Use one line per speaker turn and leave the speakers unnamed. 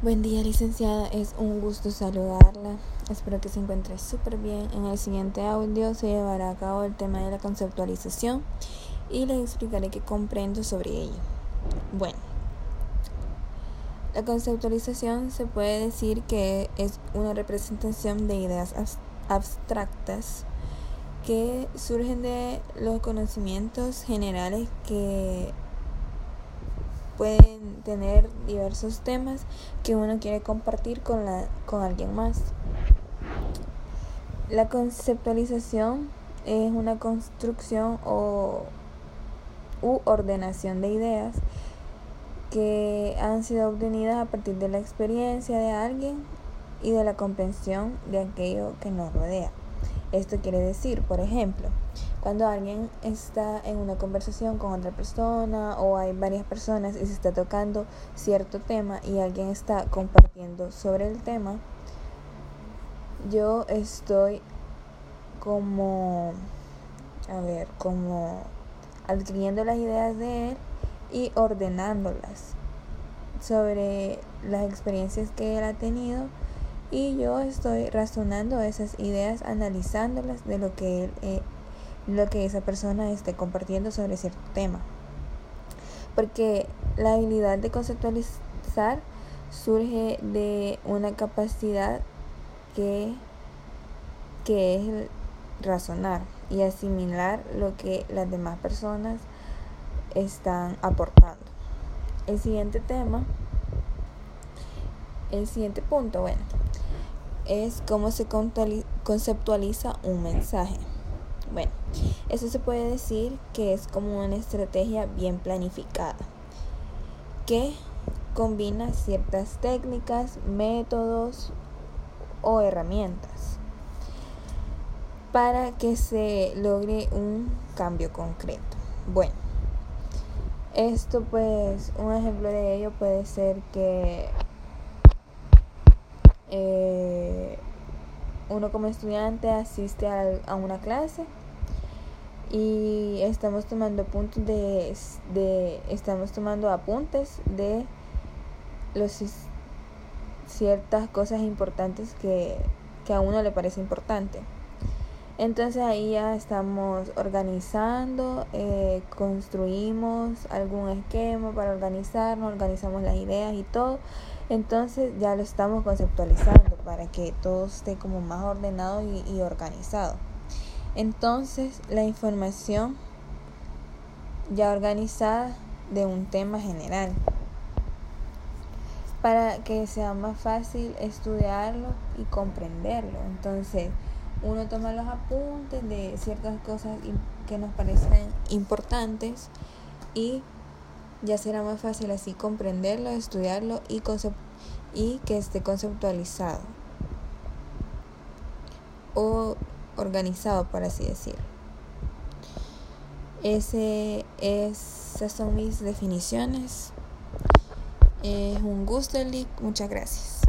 Buen día, licenciada. Es un gusto saludarla. Espero que se encuentre súper bien. En el siguiente audio se llevará a cabo el tema de la conceptualización y les explicaré qué comprendo sobre ello. Bueno, la conceptualización se puede decir que es una representación de ideas abstractas que surgen de los conocimientos generales que pueden tener diversos temas que uno quiere compartir con, la, con alguien más. La conceptualización es una construcción o u ordenación de ideas que han sido obtenidas a partir de la experiencia de alguien y de la comprensión de aquello que nos rodea. Esto quiere decir, por ejemplo, cuando alguien está en una conversación con otra persona o hay varias personas y se está tocando cierto tema y alguien está compartiendo sobre el tema, yo estoy como, a ver, como adquiriendo las ideas de él y ordenándolas sobre las experiencias que él ha tenido y yo estoy razonando esas ideas, analizándolas de lo que eh, lo que esa persona esté compartiendo sobre cierto tema. Porque la habilidad de conceptualizar surge de una capacidad que, que es razonar y asimilar lo que las demás personas están aportando. El siguiente tema, el siguiente punto, bueno, es cómo se conceptualiza un mensaje. Bueno, eso se puede decir que es como una estrategia bien planificada, que combina ciertas técnicas, métodos o herramientas para que se logre un cambio concreto. Bueno, esto pues, un ejemplo de ello puede ser que eh, uno como estudiante asiste a, una clase y estamos tomando puntos de, de estamos tomando apuntes de los ciertas cosas importantes que, que a uno le parece importante. Entonces ahí ya estamos organizando, eh, construimos algún esquema para organizarnos, organizamos las ideas y todo. Entonces ya lo estamos conceptualizando para que todo esté como más ordenado y, y organizado. Entonces la información ya organizada de un tema general para que sea más fácil estudiarlo y comprenderlo. Entonces, uno toma los apuntes de ciertas cosas que nos parecen importantes y ya será más fácil así comprenderlo, estudiarlo y, y que esté conceptualizado o organizado, por así decirlo. Ese, esas son mis definiciones. Es un gusto, Lick. Muchas gracias.